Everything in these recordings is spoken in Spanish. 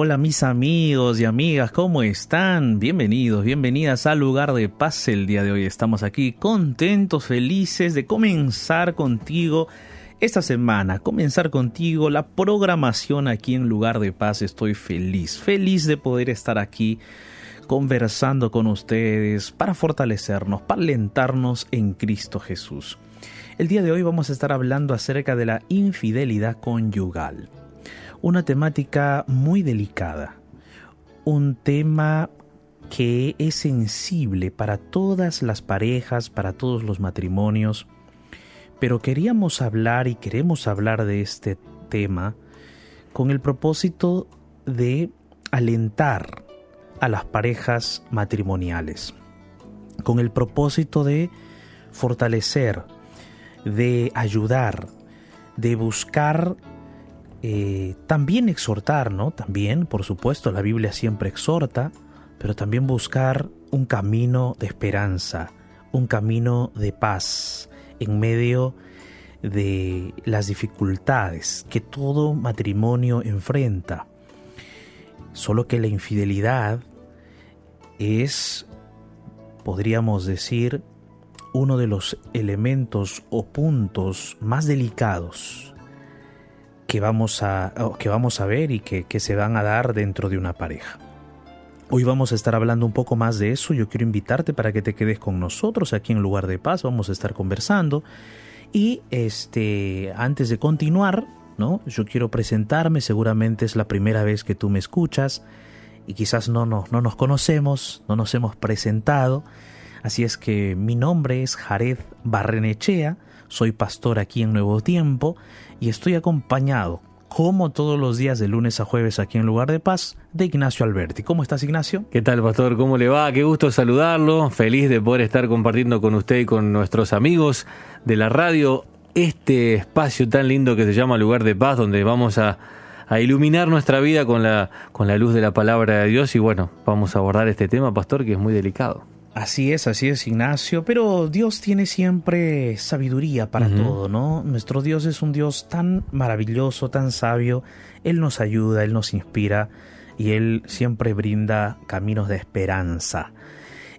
hola mis amigos y amigas, ¿cómo están? Bienvenidos, bienvenidas al lugar de paz el día de hoy. Estamos aquí contentos, felices de comenzar contigo esta semana, comenzar contigo la programación aquí en lugar de paz. Estoy feliz, feliz de poder estar aquí conversando con ustedes para fortalecernos, para alentarnos en Cristo Jesús. El día de hoy vamos a estar hablando acerca de la infidelidad conyugal una temática muy delicada, un tema que es sensible para todas las parejas, para todos los matrimonios, pero queríamos hablar y queremos hablar de este tema con el propósito de alentar a las parejas matrimoniales, con el propósito de fortalecer, de ayudar, de buscar eh, también exhortar, ¿no? También, por supuesto, la Biblia siempre exhorta, pero también buscar un camino de esperanza, un camino de paz en medio de las dificultades que todo matrimonio enfrenta. Solo que la infidelidad es, podríamos decir, uno de los elementos o puntos más delicados que vamos a, que vamos a ver y que, que se van a dar dentro de una pareja. Hoy vamos a estar hablando un poco más de eso. Yo quiero invitarte para que te quedes con nosotros aquí en Lugar de Paz. Vamos a estar conversando. Y este, antes de continuar, ¿no? Yo quiero presentarme. Seguramente es la primera vez que tú me escuchas y quizás no, no, no nos conocemos, no nos hemos presentado. Así es que mi nombre es Jared Barrenechea. Soy pastor aquí en Nuevo Tiempo y estoy acompañado, como todos los días de lunes a jueves aquí en Lugar de Paz, de Ignacio Alberti. ¿Cómo estás, Ignacio? ¿Qué tal, pastor? ¿Cómo le va? Qué gusto saludarlo. Feliz de poder estar compartiendo con usted y con nuestros amigos de la radio este espacio tan lindo que se llama Lugar de Paz, donde vamos a, iluminar nuestra vida con la, con la luz de la palabra de Dios. Y bueno, vamos a abordar este tema, pastor, que es muy delicado. Así es, así es, Ignacio, pero Dios tiene siempre sabiduría para todo, ¿no? Nuestro Dios es un Dios tan maravilloso, tan sabio, Él nos ayuda, Él nos inspira y Él siempre brinda caminos de esperanza.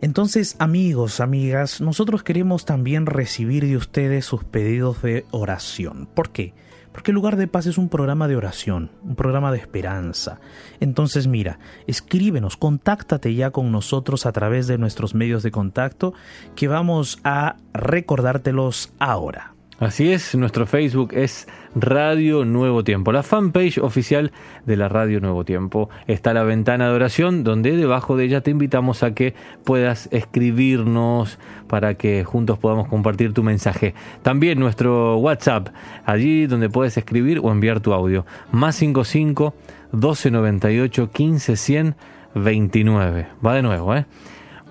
Entonces, amigos, amigas, nosotros queremos también recibir de ustedes sus pedidos de oración. ¿Por qué? Porque lugar de paz es un programa de oración, un programa de esperanza. Entonces mira, escríbenos, contáctate ya con nosotros a través de nuestros medios de contacto que vamos a recordártelos ahora. Así es, nuestro Facebook es Radio Nuevo Tiempo, la fanpage oficial de la Radio Nuevo Tiempo. Está la ventana de oración donde debajo de ella te invitamos a que puedas escribirnos para que juntos podamos compartir tu mensaje. También nuestro WhatsApp, allí donde puedes escribir o enviar tu audio. Más 55 1298 15 100 29. Va de nuevo, ¿eh?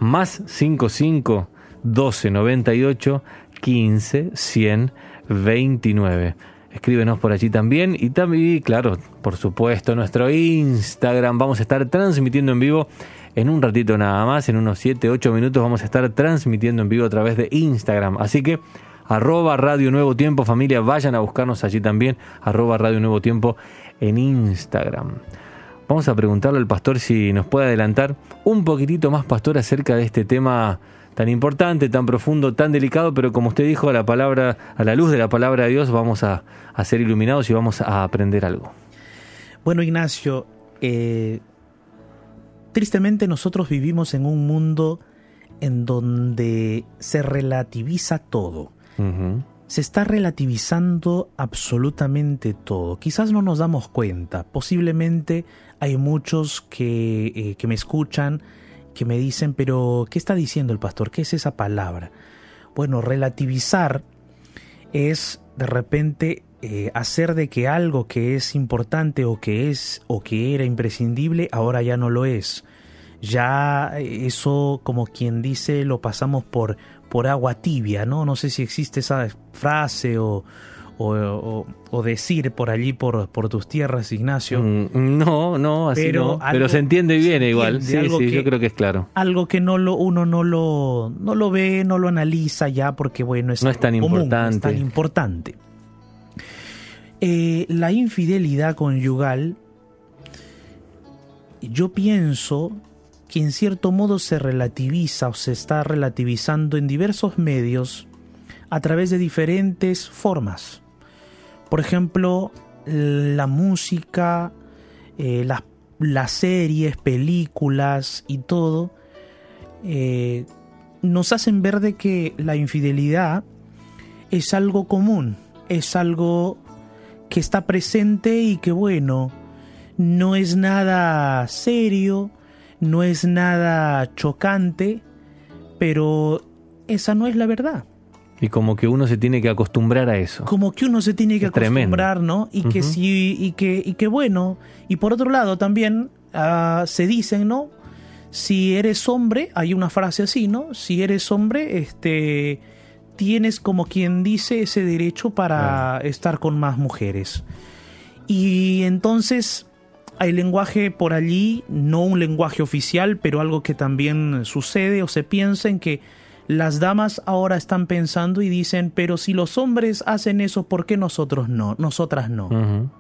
Más 55 1298 15 100 29. Escríbenos por allí también y también, claro, por supuesto, nuestro Instagram. Vamos a estar transmitiendo en vivo en un ratito nada más, en unos 7, 8 minutos vamos a estar transmitiendo en vivo a través de Instagram. Así que arroba Radio Nuevo Tiempo, familia, vayan a buscarnos allí también, arroba Radio Nuevo Tiempo en Instagram. Vamos a preguntarle al pastor si nos puede adelantar un poquitito más, pastor, acerca de este tema tan importante, tan profundo, tan delicado, pero como usted dijo, a la palabra, a la luz de la palabra de Dios vamos a, ser iluminados y vamos a aprender algo. Bueno, Ignacio, eh, tristemente nosotros vivimos en un mundo en donde se relativiza todo. Se está relativizando absolutamente todo. Quizás no nos damos cuenta. Posiblemente hay muchos que, eh, que me escuchan que me dicen, pero ¿qué está diciendo el pastor? ¿Qué es esa palabra? Bueno, relativizar es de repente eh, hacer de que algo que es importante o que es o que era imprescindible ahora ya no lo es. Ya eso, como quien dice, lo pasamos por, por agua tibia, ¿no? No sé si existe esa frase o, o, decir por allí, por, por tus tierras, Ignacio. Mm, no, no, así pero, pero se entiende bien igual. Sí, sí, yo creo que es claro. Algo que no lo, uno no lo, no lo ve, no lo analiza ya porque, bueno, es, no es tan importante. tan importante. Eh, la infidelidad conyugal yo pienso que en cierto modo se relativiza o se está relativizando en diversos medios a través de diferentes formas. Por ejemplo, la música, eh, las, series, películas y todo, eh, nos hacen ver de que la infidelidad es algo común, es algo que está presente y que bueno, no es nada serio, no es nada chocante, pero esa no es la verdad. Y como que uno se tiene que acostumbrar a eso. Como que uno se tiene que acostumbrar, ¿no? Y que sí, y que, y que bueno. Y por otro lado también ah, se dicen, ¿no? Si eres hombre, hay una frase así, ¿no? Si eres hombre, este tienes como quien dice ese derecho para estar con más mujeres. Y entonces hay lenguaje por allí, no un lenguaje oficial, pero algo que también sucede o se piensa en que las damas ahora están pensando y dicen, pero si los hombres hacen eso, ¿por qué nosotros no? Nosotras no.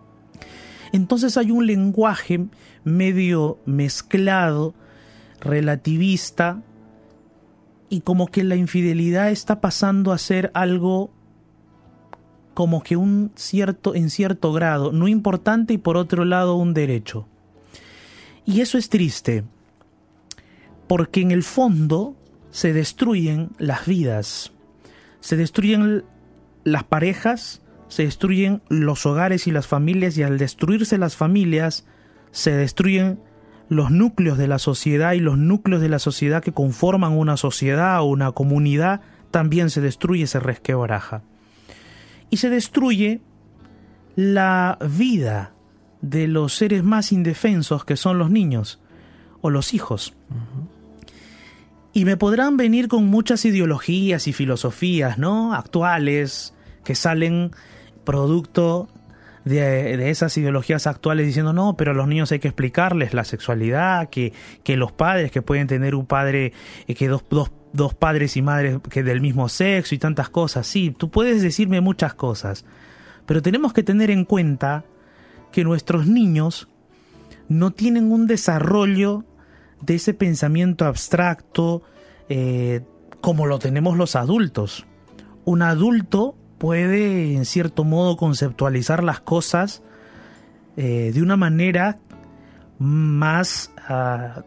Entonces hay un lenguaje medio mezclado, relativista, y como que la infidelidad está pasando a ser algo como que un cierto en cierto grado no importante y por otro lado un derecho. Y eso es triste, porque en el fondo se destruyen las vidas, se destruyen las parejas, se destruyen los hogares y las familias y al destruirse las familias se destruyen los núcleos de la sociedad y los núcleos de la sociedad que conforman una sociedad o una comunidad también se destruye, se resquebraja. Y se destruye la vida de los seres más indefensos que son los niños o los hijos. Y me podrán venir con muchas ideologías y filosofías, ¿no? Actuales, que salen producto de, esas ideologías actuales diciendo, no, pero a los niños hay que explicarles la sexualidad, que, que los padres, que pueden tener un padre, eh, que dos, dos, dos padres y madres que del mismo sexo y tantas cosas. Sí, tú puedes decirme muchas cosas, pero tenemos que tener en cuenta que nuestros niños no tienen un desarrollo de ese pensamiento abstracto eh, como lo tenemos los adultos. Un adulto puede en cierto modo conceptualizar las cosas eh, de una manera más, ah,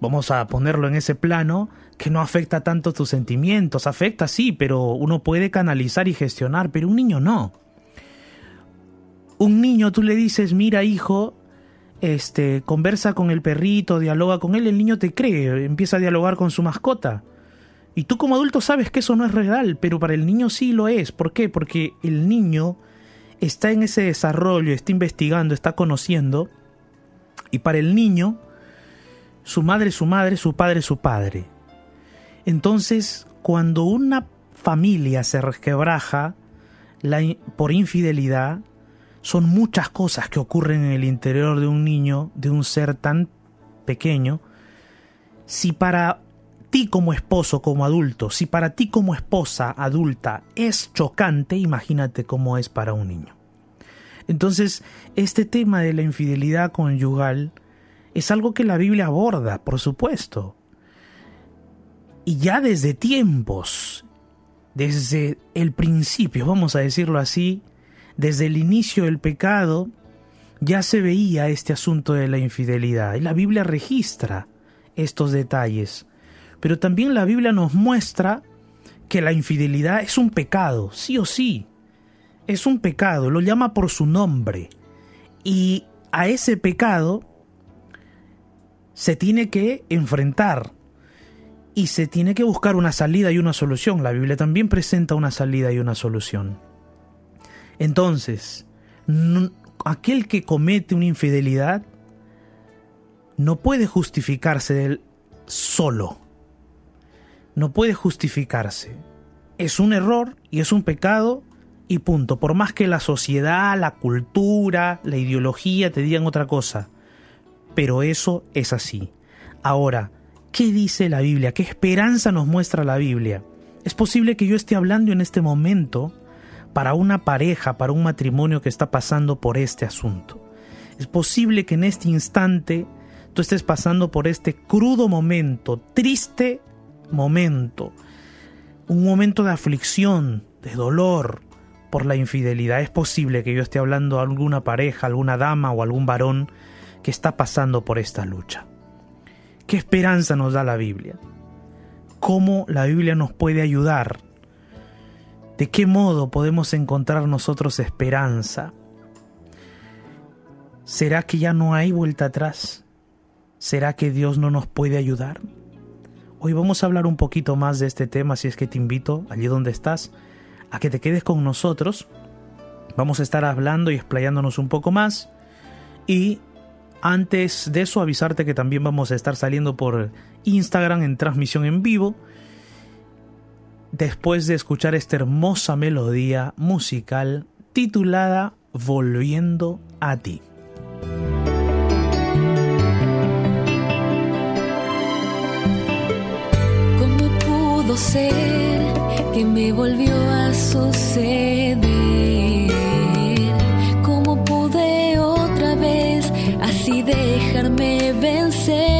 vamos a ponerlo en ese plano, que no afecta tanto tus sentimientos. Afecta sí, pero uno puede canalizar y gestionar, pero un niño no. Un niño tú le dices, mira hijo, este, conversa con el perrito, dialoga con él, el niño te cree, empieza a dialogar con su mascota. Y tú como adulto sabes que eso no es real, pero para el niño sí lo es. ¿Por qué? Porque el niño está en ese desarrollo, está investigando, está conociendo. Y para el niño, su madre es su madre, su padre es su padre. Entonces, cuando una familia se resquebraja por infidelidad, son muchas cosas que ocurren en el interior de un niño, de un ser tan pequeño. Si para ti como esposo, como adulto, si para ti como esposa adulta es chocante, imagínate cómo es para un niño. Entonces, este tema de la infidelidad conyugal es algo que la Biblia aborda, por supuesto. Y ya desde tiempos, desde el principio, vamos a decirlo así, desde el inicio del pecado, ya se veía este asunto de la infidelidad. Y la Biblia registra estos detalles. Pero también la Biblia nos muestra que la infidelidad es un pecado, sí o sí. Es un pecado, lo llama por su nombre. Y a ese pecado se tiene que enfrentar y se tiene que buscar una salida y una solución. La Biblia también presenta una salida y una solución. Entonces, aquel que comete una infidelidad no puede justificarse él solo. No puede justificarse. Es un error y es un pecado y punto. Por más que la sociedad, la cultura, la ideología te digan otra cosa. Pero eso es así. Ahora, ¿qué dice la Biblia? ¿Qué esperanza nos muestra la Biblia? Es posible que yo esté hablando en este momento para una pareja, para un matrimonio que está pasando por este asunto. Es posible que en este instante tú estés pasando por este crudo momento, triste momento, un momento de aflicción, de dolor por la infidelidad. Es posible que yo esté hablando a alguna pareja, alguna dama o algún varón que está pasando por esta lucha. ¿Qué esperanza nos da la Biblia? ¿Cómo la Biblia nos puede ayudar? ¿De qué modo podemos encontrar nosotros esperanza? ¿Será que ya no hay vuelta atrás? ¿Será que Dios no nos puede ayudar? Hoy vamos a hablar un poquito más de este tema, si es que te invito, allí donde estás, a que te quedes con nosotros. Vamos a estar hablando y explayándonos un poco más. Y antes de eso, avisarte que también vamos a estar saliendo por Instagram en transmisión en vivo. Después de escuchar esta hermosa melodía musical titulada Volviendo a ti. ¿Cómo pudo ser que me volvió a suceder? ¿Cómo pude otra vez así dejarme vencer?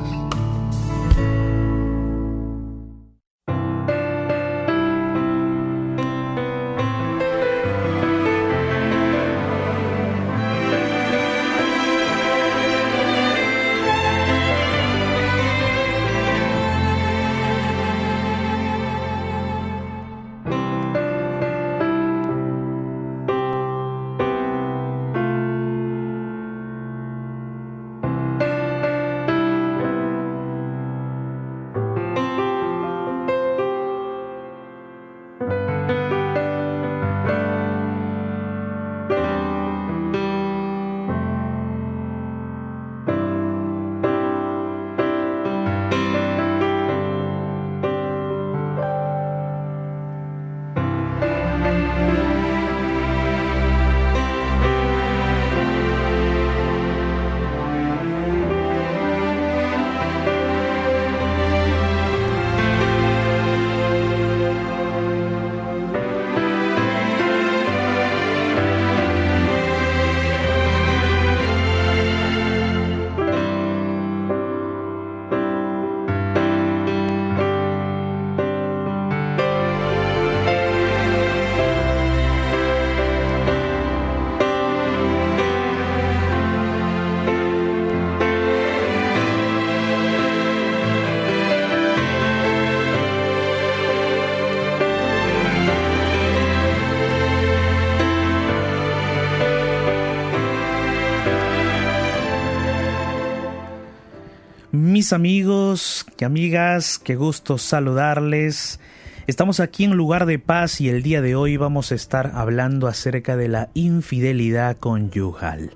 Amigos y amigas, qué gusto saludarles. Estamos aquí en Lugar de Paz y el día de hoy vamos a estar hablando acerca de la infidelidad conyugal.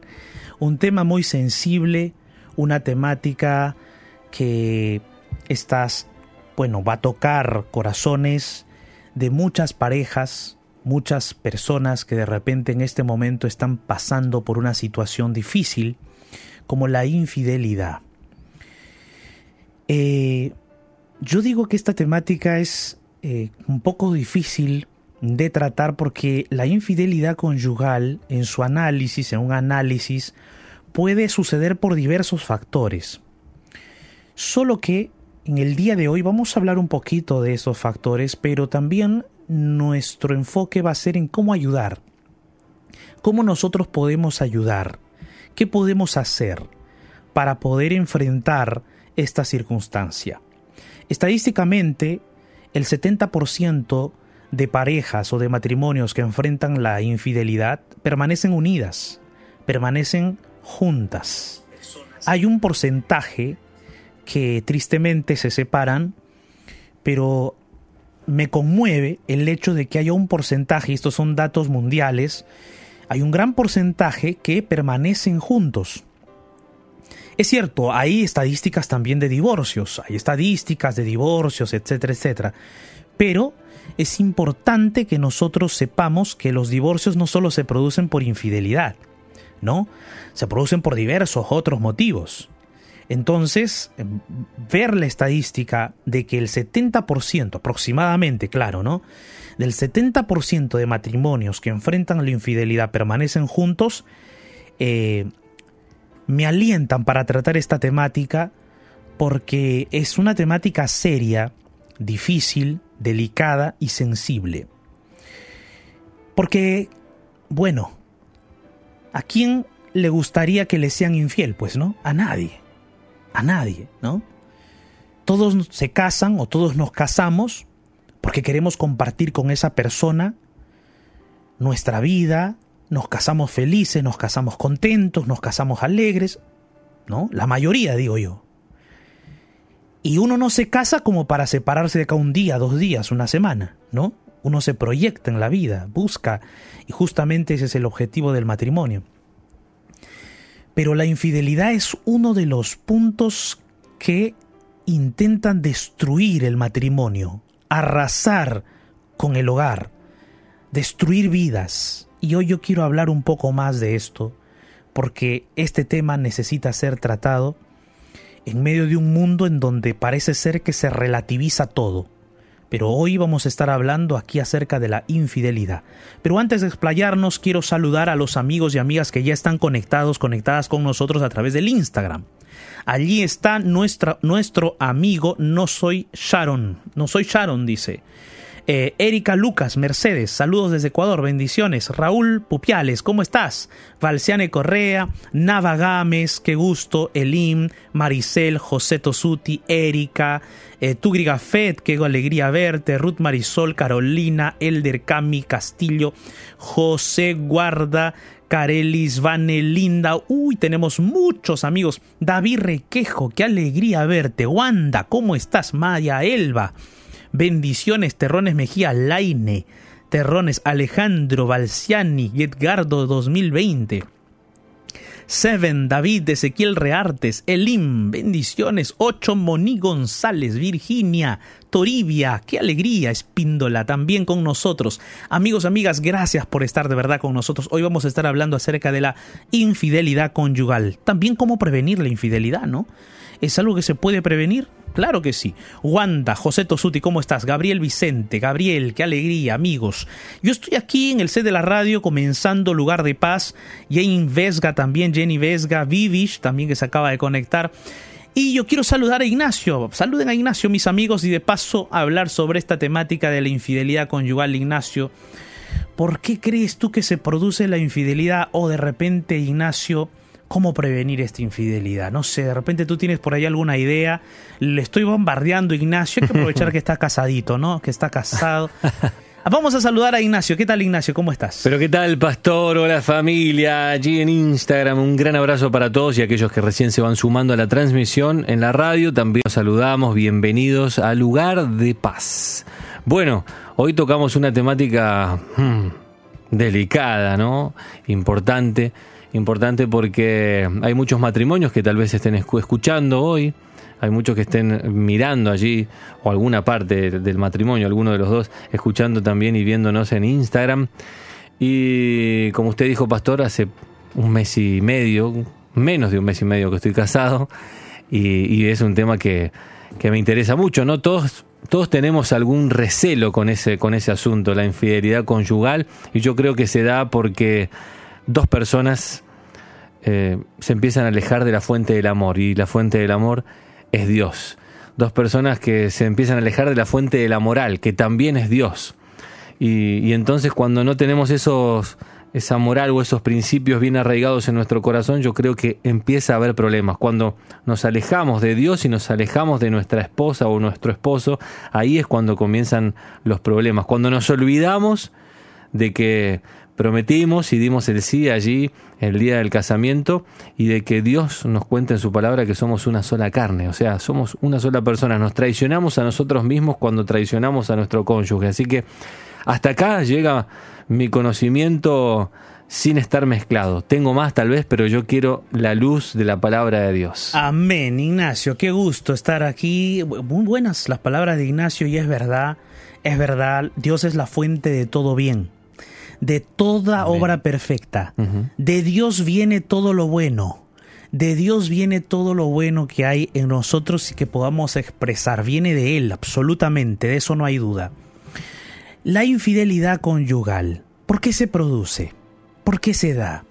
Un tema muy sensible, una temática que estás, bueno, va a tocar corazones de muchas parejas, muchas personas que de repente en este momento están pasando por una situación difícil como la infidelidad. Eh, yo digo que esta temática es eh, un poco difícil de tratar porque la infidelidad conyugal en su análisis, en un análisis, puede suceder por diversos factores. Solo que en el día de hoy vamos a hablar un poquito de esos factores, pero también nuestro enfoque va a ser en cómo ayudar. ¿Cómo nosotros podemos ayudar? ¿Qué podemos hacer para poder enfrentar esta circunstancia. Estadísticamente, el 70% de parejas o de matrimonios que enfrentan la infidelidad permanecen unidas, permanecen juntas. Hay un porcentaje que tristemente se separan, pero me conmueve el hecho de que haya un porcentaje, estos son datos mundiales, hay un gran porcentaje que permanecen juntos. Es cierto, hay estadísticas también de divorcios, hay estadísticas de divorcios, etcétera, etcétera. Pero es importante que nosotros sepamos que los divorcios no solo se producen por infidelidad, ¿no? Se producen por diversos otros motivos. Entonces, ver la estadística de que el 70%, aproximadamente, claro, ¿no? Del 70% de matrimonios que enfrentan la infidelidad permanecen juntos, eh, me alientan para tratar esta temática porque es una temática seria, difícil, delicada y sensible. Porque, bueno, ¿a quién le gustaría que le sean infiel? Pues no, a nadie. A nadie, ¿no? Todos se casan o todos nos casamos porque queremos compartir con esa persona nuestra vida, nos casamos felices, nos casamos contentos, nos casamos alegres, ¿no? La mayoría, digo yo. Y uno no se casa como para separarse de acá un día, dos días, una semana, ¿no? Uno se proyecta en la vida, busca, y justamente ese es el objetivo del matrimonio. Pero la infidelidad es uno de los puntos que intentan destruir el matrimonio, arrasar con el hogar, destruir vidas, y hoy yo quiero hablar un poco más de esto, porque este tema necesita ser tratado en medio de un mundo en donde parece ser que se relativiza todo. Pero hoy vamos a estar hablando aquí acerca de la infidelidad. Pero antes de explayarnos, quiero saludar a los amigos y amigas que ya están conectados, conectadas con nosotros a través del Instagram. Allí está nuestra, nuestro amigo No Soy Sharon. No Soy Sharon, dice. Eh, Erika Lucas Mercedes, saludos desde Ecuador, bendiciones. Raúl Pupiales, ¿cómo estás? Valciane Correa, Nava Gámez, qué gusto. Elim, Maricel, José Tosuti, Erika, eh, Tugri Gafet, qué alegría verte. Ruth Marisol, Carolina, Elder Cami Castillo, José Guarda, Carelis, Vanelinda, uy, tenemos muchos amigos. David Requejo, qué alegría verte. Wanda, ¿cómo estás? Maya Elba. Bendiciones, Terrones Mejía, Laine, Terrones Alejandro Balciani y Edgardo 2020. Seven, David, Ezequiel Reartes, Elim, bendiciones, Ocho, Moni González, Virginia, Toribia, qué alegría, Espíndola, también con nosotros. Amigos, amigas, gracias por estar de verdad con nosotros. Hoy vamos a estar hablando acerca de la infidelidad conyugal. También cómo prevenir la infidelidad, ¿no? ¿Es algo que se puede prevenir? Claro que sí. Wanda, José Tosuti, ¿cómo estás? Gabriel Vicente, Gabriel, qué alegría, amigos. Yo estoy aquí en el set de la radio comenzando Lugar de Paz. Jane Vesga también, Jenny Vesga, Vivish también que se acaba de conectar. Y yo quiero saludar a Ignacio. Saluden a Ignacio, mis amigos, y de paso hablar sobre esta temática de la infidelidad conyugal, Ignacio. ¿Por qué crees tú que se produce la infidelidad o de repente, Ignacio, cómo prevenir esta infidelidad. No sé, de repente tú tienes por ahí alguna idea. Le estoy bombardeando, Ignacio. Hay que aprovechar que está casadito, ¿no? Que está casado. Vamos a saludar a Ignacio. ¿Qué tal, Ignacio? ¿Cómo estás? Pero qué tal, pastor, hola familia, allí en Instagram, un gran abrazo para todos y aquellos que recién se van sumando a la transmisión en la radio, también los saludamos, bienvenidos a Lugar de Paz. Bueno, hoy tocamos una temática hmm, delicada, ¿no? Importante, importante porque hay muchos matrimonios que tal vez estén escu- escuchando hoy, hay muchos que estén mirando allí, o alguna parte del matrimonio, alguno de los dos, escuchando también y viéndonos en Instagram. Y como usted dijo, pastor, hace un mes y medio, menos de un mes y medio que estoy casado, y, y es un tema que, que me interesa mucho, ¿no? Todos, todos tenemos algún recelo con ese, con ese asunto, la infidelidad conyugal, y yo creo que se da porque dos personas eh, se empiezan a alejar de la fuente del amor, y la fuente del amor es Dios. Dos personas que se empiezan a alejar de la fuente de la moral, que también es Dios. Y, y entonces cuando no tenemos esos, esa moral o esos principios bien arraigados en nuestro corazón, yo creo que empieza a haber problemas. Cuando nos alejamos de Dios y nos alejamos de nuestra esposa o nuestro esposo, ahí es cuando comienzan los problemas. Cuando nos olvidamos de que prometimos y dimos el sí allí el día del casamiento y de que Dios nos cuenta en su palabra que somos una sola carne, o sea, somos una sola persona, nos traicionamos a nosotros mismos cuando traicionamos a nuestro cónyuge. Así que hasta acá llega mi conocimiento sin estar mezclado. Tengo más tal vez, pero yo quiero la luz de la palabra de Dios. Amén, Ignacio. Qué gusto estar aquí. Muy buenas las palabras de Ignacio y es verdad, es verdad, Dios es la fuente de todo bien, de toda Amén. obra perfecta. De Dios viene todo lo bueno. De Dios viene todo lo bueno que hay en nosotros y que podamos expresar. Viene de Él, absolutamente, de eso no hay duda. La infidelidad conyugal, ¿por qué se produce? ¿Por qué se da?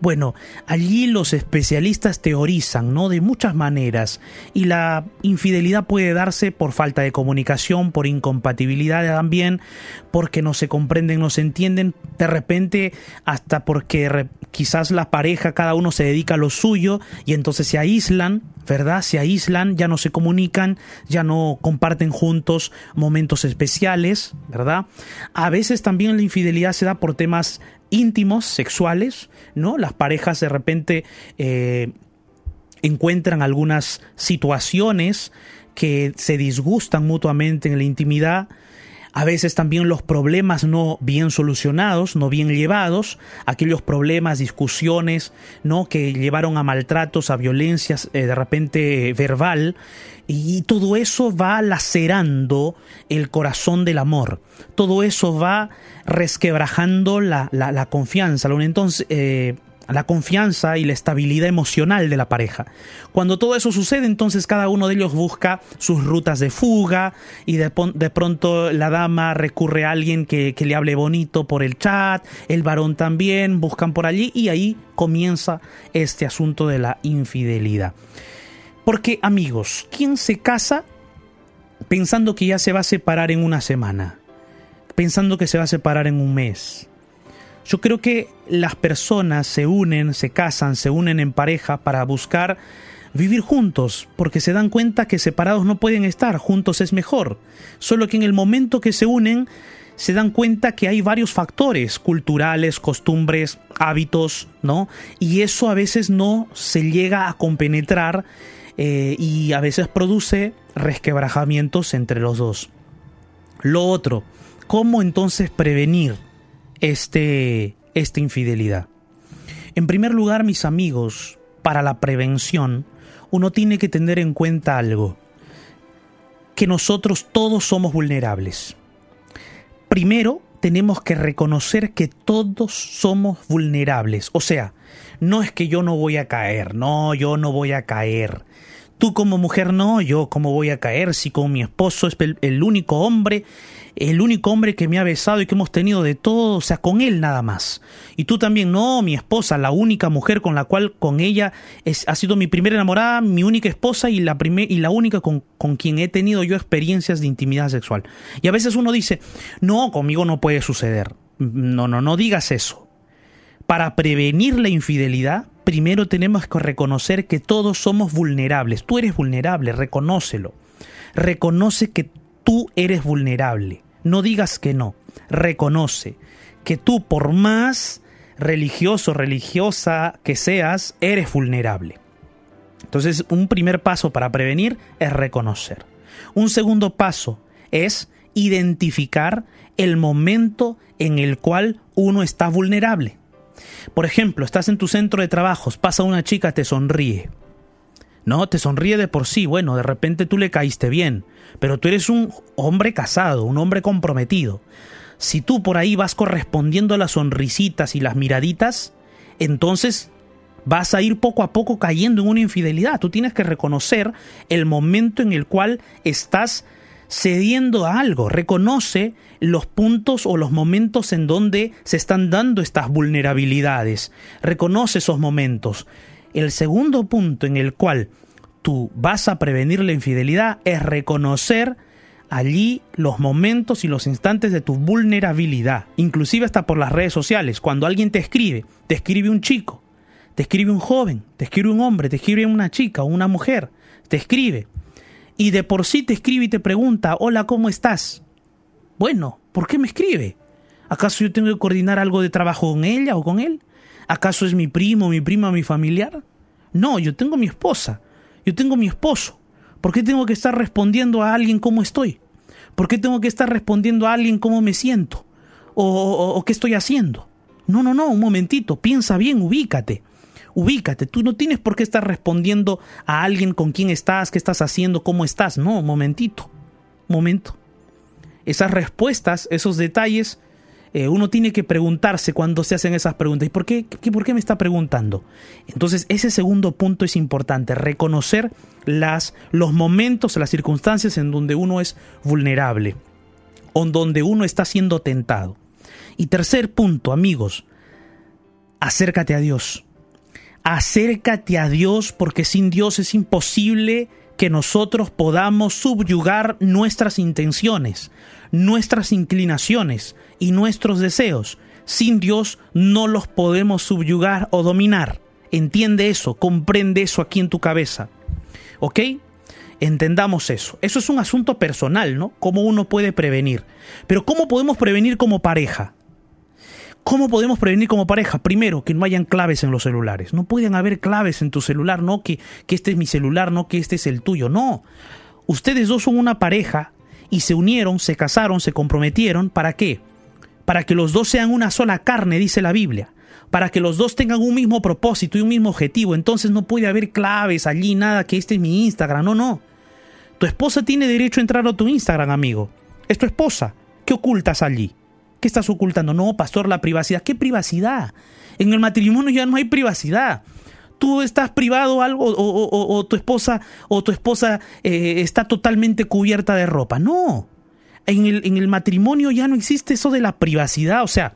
Bueno, allí los especialistas teorizan, ¿no? De muchas maneras. Y la infidelidad puede darse por falta de comunicación, por incompatibilidad también, porque no se comprenden, no se entienden, de repente hasta porque quizás la pareja, cada uno se dedica a lo suyo y entonces se aíslan, ¿verdad? Se aíslan, ya no se comunican, ya no comparten juntos momentos especiales, ¿verdad? A veces también la infidelidad se da por temas íntimos, sexuales, ¿no? Las parejas de repente eh, encuentran algunas situaciones que se disgustan mutuamente en la intimidad. A veces también los problemas no bien solucionados, no bien llevados, aquellos problemas, discusiones, ¿no? que llevaron a maltratos, a violencias eh, de repente eh, verbal, y todo eso va lacerando el corazón del amor. Todo eso va resquebrajando la, la- la confianza. Entonces, eh, la confianza y la estabilidad emocional de la pareja. Cuando todo eso sucede, entonces cada uno de ellos busca sus rutas de fuga y de, de pronto la dama recurre a alguien que, que le hable bonito por el chat, el varón también, buscan por allí y ahí comienza este asunto de la infidelidad. Porque amigos, ¿quién se casa pensando que ya se va a separar en una semana? Pensando que se va a separar en un mes. Yo creo que las personas se unen, se casan, se unen en pareja para buscar vivir juntos, porque se dan cuenta que separados no pueden estar, juntos es mejor. Solo que en el momento que se unen, se dan cuenta que hay varios factores culturales, costumbres, hábitos, ¿no? Y eso a veces no se llega a compenetrar eh, y a veces produce resquebrajamientos entre los dos. Lo otro, ¿cómo entonces prevenir este, esta infidelidad? En primer lugar, mis amigos, para la prevención, uno tiene que tener en cuenta algo, que nosotros todos somos vulnerables. Primero, tenemos que reconocer que todos somos vulnerables. O sea, no es que yo no voy a caer, no, yo no voy a caer. Tú como mujer no, yo cómo voy a caer si con mi esposo es el, único hombre, el único hombre que me ha besado y que hemos tenido de todo, o sea, con él nada más. Y tú también, no, mi esposa, la única mujer con la cual con ella es, ha sido mi primera enamorada, mi única esposa y la, y la única con, con quien he tenido yo experiencias de intimidad sexual. Y a veces uno dice, no, conmigo no puede suceder. No, no, no digas eso. Para prevenir la infidelidad, primero tenemos que reconocer que todos somos vulnerables. Tú eres vulnerable, reconócelo. Reconoce que tú eres vulnerable. no digas que no. Reconoce que tú, por más religioso, religiosa que seas, eres vulnerable. Entonces, un primer paso para prevenir es reconocer. Un segundo paso es identificar el momento en el cual uno está vulnerable. Por ejemplo, estás en tu centro de trabajos, pasa una chica, te sonríe. No, te sonríe de por sí, bueno, de repente tú le caíste bien, pero tú eres un hombre casado, un hombre comprometido. Si tú por ahí vas correspondiendo a las sonrisitas y las miraditas, entonces vas a ir poco a poco cayendo en una infidelidad. Tú tienes que reconocer el momento en el cual estás cediendo a algo. Reconoce los puntos o los momentos en donde se están dando estas vulnerabilidades. Reconoce esos momentos. El segundo punto en el cual tú vas a prevenir la infidelidad es reconocer allí los momentos y los instantes de tu vulnerabilidad, inclusive hasta por las redes sociales. Cuando alguien te escribe, te escribe un chico, te escribe un joven, te escribe un hombre, te escribe una chica o una mujer, te escribe. Y de por sí te escribe y te pregunta, hola, ¿cómo estás? Bueno, ¿por qué me escribe? ¿Acaso yo tengo que coordinar algo de trabajo con ella o con él? ¿Acaso es mi primo, mi prima, mi familiar? No, yo tengo mi esposa, yo tengo mi esposo. ¿Por qué tengo que estar respondiendo a alguien cómo estoy? ¿Por qué tengo que estar respondiendo a alguien cómo me siento? ¿O, o, o qué estoy haciendo? No, no, no, un momentito, piensa bien, ubícate. Ubícate, tú no tienes por qué estar respondiendo a alguien con quién estás, qué estás haciendo, cómo estás. No, momentito, momento. Esas respuestas, esos detalles, eh, uno tiene que preguntarse cuando se hacen esas preguntas. ¿Y por qué, qué, por qué me está preguntando? Entonces, ese segundo punto es importante, reconocer las, los momentos, las circunstancias en donde uno es vulnerable, o en donde uno está siendo tentado. Y tercer punto, amigos, acércate a Dios. Acércate a Dios porque sin Dios es imposible que nosotros podamos subyugar nuestras intenciones, nuestras inclinaciones y nuestros deseos. Sin Dios no los podemos subyugar o dominar. Entiende eso, comprende eso aquí en tu cabeza. ¿Ok? Entendamos eso. Eso es un asunto personal, ¿no? Cómo uno puede prevenir. Pero ¿cómo podemos prevenir como pareja? ¿Cómo podemos prevenir como pareja? Primero, que no hayan claves en los celulares. No pueden haber claves en tu celular, no que, que este es mi celular, no que este es el tuyo. No. Ustedes dos son una pareja y se unieron, se casaron, se comprometieron. ¿Para qué? Para que los dos sean una sola carne, dice la Biblia. Para que los dos tengan un mismo propósito y un mismo objetivo. Entonces no puede haber claves allí, nada que este es mi Instagram. No, no. Tu esposa tiene derecho a entrar a tu Instagram, amigo. Es tu esposa. ¿Qué ocultas allí? ¿Qué estás ocultando? No, pastor, la privacidad. ¿Qué privacidad? En el matrimonio ya no hay privacidad. Tú estás privado algo o, o, o tu esposa o tu esposa eh, está totalmente cubierta de ropa. No. En el, en el matrimonio ya no existe eso de la privacidad. O sea,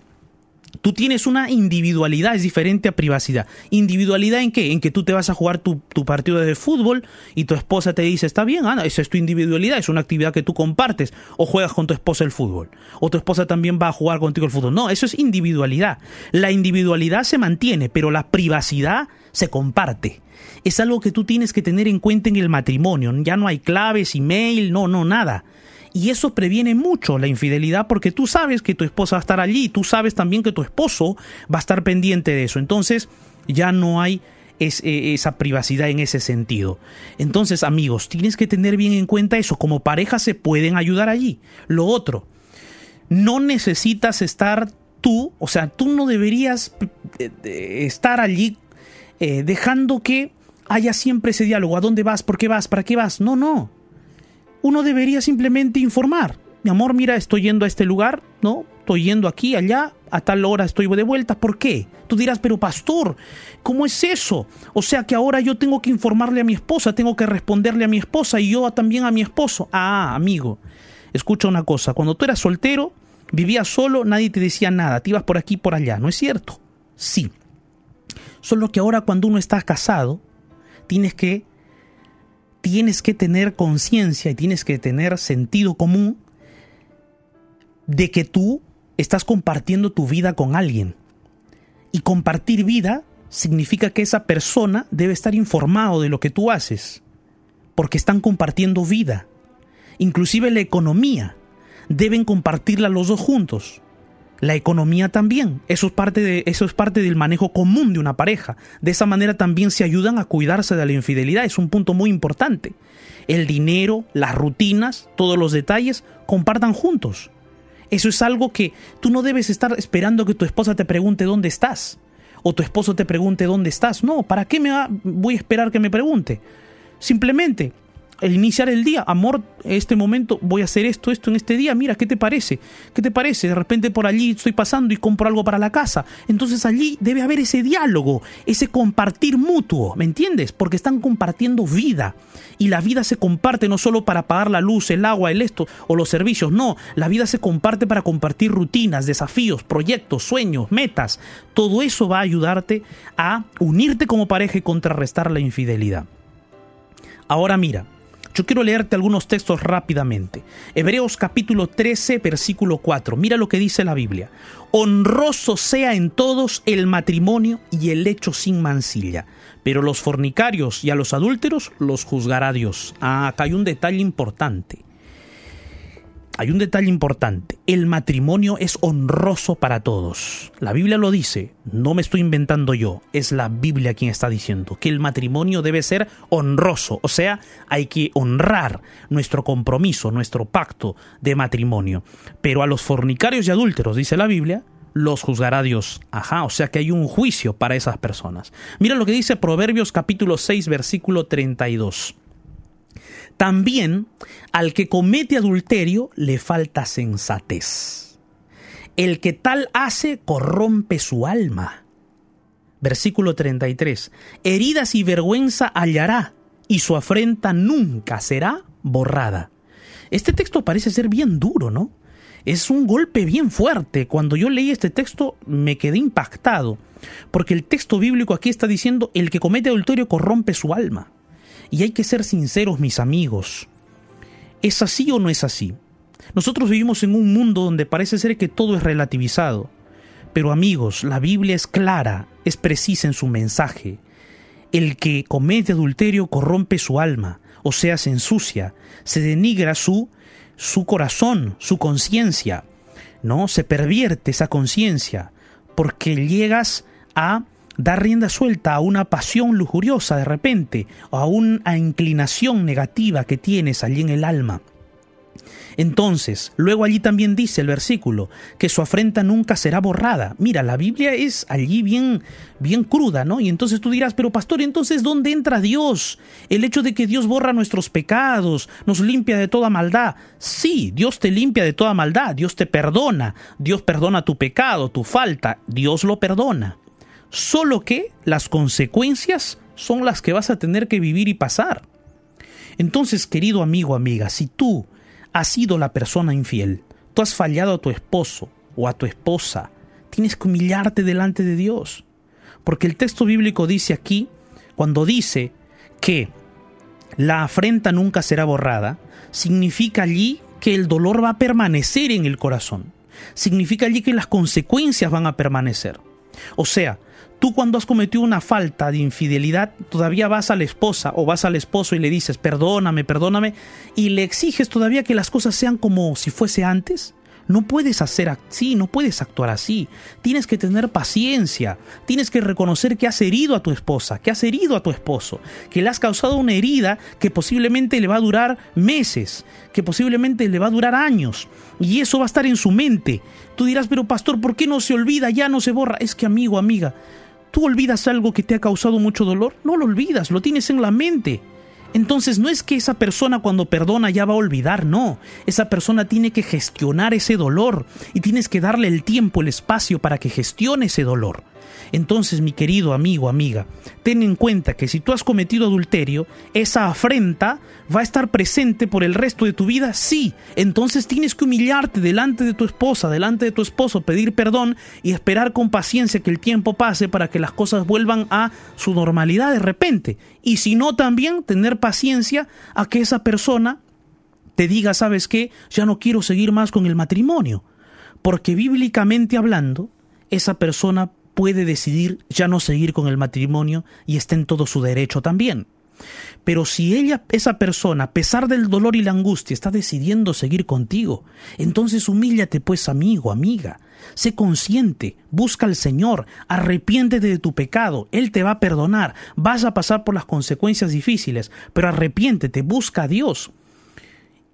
Tú tienes una individualidad, es diferente a privacidad. ¿Individualidad en qué? En que tú te vas a jugar tu, partido de fútbol y tu esposa te dice, está bien, Ana, esa es tu individualidad, es una actividad que tú compartes. O juegas con tu esposa el fútbol. O tu esposa también va a jugar contigo el fútbol. No, eso es individualidad. La individualidad se mantiene, pero la privacidad se comparte. Es algo que tú tienes que tener en cuenta en el matrimonio. Ya no hay claves, email, no, no, nada. Y eso previene mucho la infidelidad porque tú sabes que tu esposa va a estar allí, tú sabes también que tu esposo va a estar pendiente de eso. Entonces ya no hay eh, esa privacidad en ese sentido. Entonces amigos, tienes que tener bien en cuenta eso. Como pareja se pueden ayudar allí. Lo otro, no necesitas estar tú, o sea, tú no deberías eh, estar allí eh, dejando que haya siempre ese diálogo. ¿A dónde vas? ¿Por qué vas? ¿Para qué vas? No, no uno debería simplemente informar. Mi amor, mira, estoy yendo a este lugar, ¿no? Estoy yendo aquí, allá, a tal hora estoy de vuelta. ¿Por qué? Tú dirás, pero pastor, ¿cómo es eso? O sea que ahora yo tengo que informarle a mi esposa, tengo que responderle a mi esposa y yo también a mi esposo. Ah, amigo, escucha una cosa, cuando tú eras soltero, vivías solo, nadie te decía nada, te ibas por aquí, por allá, ¿no es cierto? Sí. Solo que ahora cuando uno está casado, tienes que tienes que tener conciencia y tienes que tener sentido común de que tú estás compartiendo tu vida con alguien. Y compartir vida significa que esa persona debe estar informado de lo que tú haces, porque están compartiendo vida. Inclusive la economía deben compartirla los dos juntos. La economía también, eso es, parte de, eso es parte del manejo común de una pareja. De esa manera también se ayudan a cuidarse de la infidelidad, es un punto muy importante. El dinero, las rutinas, todos los detalles, compartan juntos. Eso es algo que tú no debes estar esperando que tu esposa te pregunte dónde estás o tu esposo te pregunte dónde estás. No, ¿para qué me va- voy a esperar que me pregunte? Simplemente el iniciar el día, amor, este momento voy a hacer esto, esto en este día, mira, ¿qué te parece? ¿Qué te parece? De repente por allí estoy pasando y compro algo para la casa. Entonces allí debe haber ese diálogo, ese compartir mutuo, ¿me entiendes? Porque están compartiendo vida. Y la vida se comparte no solo para pagar la luz, el agua, el esto o los servicios, no, la vida se comparte para compartir rutinas, desafíos, proyectos, sueños, metas. Todo eso va a ayudarte a unirte como pareja y contrarrestar la infidelidad. Ahora mira, yo quiero leerte algunos textos rápidamente. Hebreos capítulo 13, versículo 4. Mira lo que dice la Biblia. Honroso sea en todos el matrimonio y el hecho sin mancilla, pero los fornicarios y a los adúlteros los juzgará Dios. Ah, acá hay un detalle importante. Hay un detalle importante. El matrimonio es honroso para todos. La Biblia lo dice, no me estoy inventando yo, es la Biblia quien está diciendo que el matrimonio debe ser honroso, o sea, hay que honrar nuestro compromiso, nuestro pacto de matrimonio. Pero a los fornicarios y adúlteros, dice la Biblia, los juzgará Dios. Ajá, o sea que hay un juicio para esas personas. Mira lo que dice Proverbios capítulo 6, versículo 32. También al que comete adulterio le falta sensatez. El que tal hace corrompe su alma. Versículo 33. Heridas y vergüenza hallará, y su afrenta nunca será borrada. Este texto parece ser bien duro, ¿no? Es un golpe bien fuerte. Cuando yo leí este texto me quedé impactado, porque el texto bíblico aquí está diciendo, el que comete adulterio corrompe su alma. Y hay que ser sinceros, mis amigos. ¿Es así o no es así? Nosotros vivimos en un mundo donde parece ser que todo es relativizado. Pero amigos, la Biblia es clara, es precisa en su mensaje. El que comete adulterio corrompe su alma, o sea, se ensucia, se denigra su su corazón, su conciencia, ¿no? Se pervierte esa conciencia porque llegas a dar rienda suelta a una pasión lujuriosa de repente, o a una inclinación negativa que tienes allí en el alma. Entonces, luego allí también dice el versículo que su afrenta nunca será borrada. Mira, la Biblia es allí bien bien cruda, ¿no? Y entonces tú dirás, "Pero pastor, entonces ¿dónde entra Dios? El hecho de que Dios borra nuestros pecados, nos limpia de toda maldad." Sí, Dios te limpia de toda maldad, Dios te perdona, Dios perdona tu pecado, tu falta, Dios lo perdona. Solo que las consecuencias son las que vas a tener que vivir y pasar. Entonces, querido amigo, amiga, si tú has sido la persona infiel, tú has fallado a tu esposo o a tu esposa, tienes que humillarte delante de Dios. Porque el texto bíblico dice aquí, cuando dice que la afrenta nunca será borrada, significa allí que el dolor va a permanecer en el corazón. Significa allí que las consecuencias van a permanecer. O sea, tú cuando has cometido una falta de infidelidad, todavía vas a la esposa o vas al esposo y le dices, perdóname, perdóname, y le exiges todavía que las cosas sean como si fuese antes. No puedes hacer así, no puedes actuar así. Tienes que tener paciencia. Tienes que reconocer que has herido a tu esposa, que has herido a tu esposo, que le has causado una herida que posiblemente le va a durar meses, que posiblemente le va a durar años. Y eso va a estar en su mente. Tú dirás, pero pastor, ¿por qué no se olvida? Ya no se borra. Es que amigo, amiga, ¿tú olvidas algo que te ha causado mucho dolor? No lo olvidas, lo tienes en la mente. Entonces no es que esa persona cuando perdona ya va a olvidar, no. Esa persona tiene que gestionar ese dolor y tienes que darle el tiempo, el espacio para que gestione ese dolor. Entonces, mi querido amigo, amiga, ten en cuenta que si tú has cometido adulterio, esa afrenta va a estar presente por el resto de tu vida, sí. Entonces tienes que humillarte delante de tu esposa, delante de tu esposo, pedir perdón y esperar con paciencia que el tiempo pase para que las cosas vuelvan a su normalidad de repente. Y si no, también tener paciencia a que esa persona te diga, ¿sabes qué? Ya no quiero seguir más con el matrimonio. Porque bíblicamente hablando, esa persona puede decidir ya no seguir con el matrimonio y está en todo su derecho también. Pero si ella, esa persona, a pesar del dolor y la angustia, está decidiendo seguir contigo, entonces humíllate pues amigo, amiga. Sé consciente, busca al Señor, arrepiéntete de tu pecado, Él te va a perdonar, vas a pasar por las consecuencias difíciles, pero arrepiéntete, busca a Dios.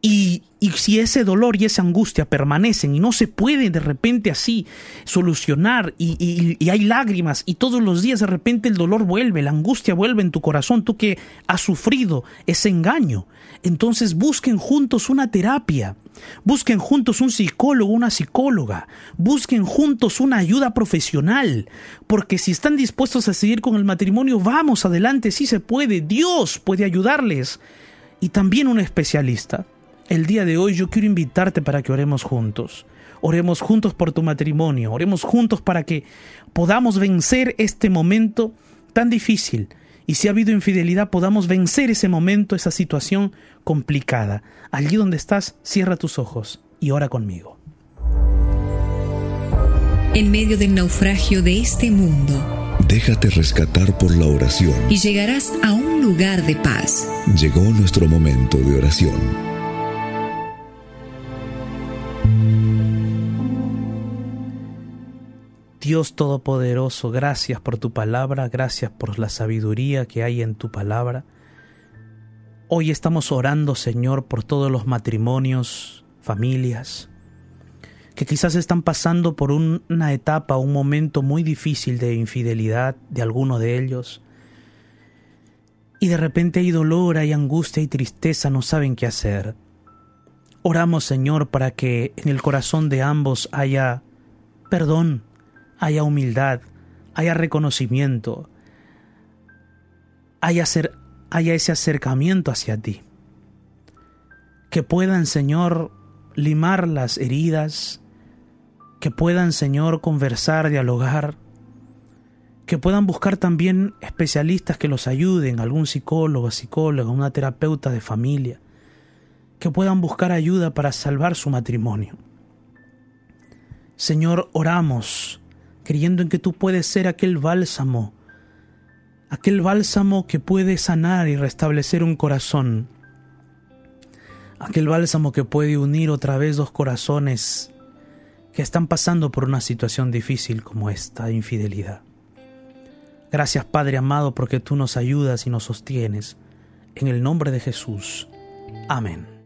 Y, y, si ese dolor y esa angustia permanecen y no se puede de repente así solucionar y, y, hay lágrimas y todos los días de repente el dolor vuelve, la angustia vuelve en tu corazón, tú que has sufrido ese engaño, entonces busquen juntos una terapia, busquen juntos un psicólogo, una psicóloga, busquen juntos una ayuda profesional, porque si están dispuestos a seguir con el matrimonio, vamos adelante, sí se puede, Dios puede ayudarles y también un especialista. El día de hoy yo quiero invitarte para que oremos juntos. Oremos juntos por tu matrimonio, oremos juntos para que podamos vencer este momento tan difícil. Y si ha habido infidelidad, podamos vencer ese momento, esa situación complicada. Allí donde estás, cierra tus ojos y ora conmigo. En medio del naufragio de este mundo, Déjate rescatar por la oración. y llegarás a un lugar de paz. Llegó nuestro momento de oración. Dios Todopoderoso, gracias por tu palabra, gracias por la sabiduría que hay en tu palabra. Hoy estamos orando, Señor, por todos los matrimonios, familias, que quizás están pasando por un- una etapa, un momento muy difícil de infidelidad de alguno de ellos. Y de repente hay dolor, hay angustia, hay tristeza, no saben qué hacer. Oramos, Señor, para que en el corazón de ambos haya perdón, haya humildad, haya reconocimiento, haya, ese acercamiento hacia ti. Que puedan, Señor, limar las heridas, que puedan, Señor, conversar, dialogar, que puedan buscar también especialistas que los ayuden, algún psicólogo, psicóloga, una terapeuta de familia, que puedan buscar ayuda para salvar su matrimonio. Señor, oramos creyendo en que tú puedes ser aquel bálsamo, aquel bálsamo que puede sanar y restablecer un corazón, aquel bálsamo que puede unir otra vez dos corazones que están pasando por una situación difícil como esta infidelidad. Gracias Padre amado porque tú nos ayudas y nos sostienes. En el nombre de Jesús. Amén.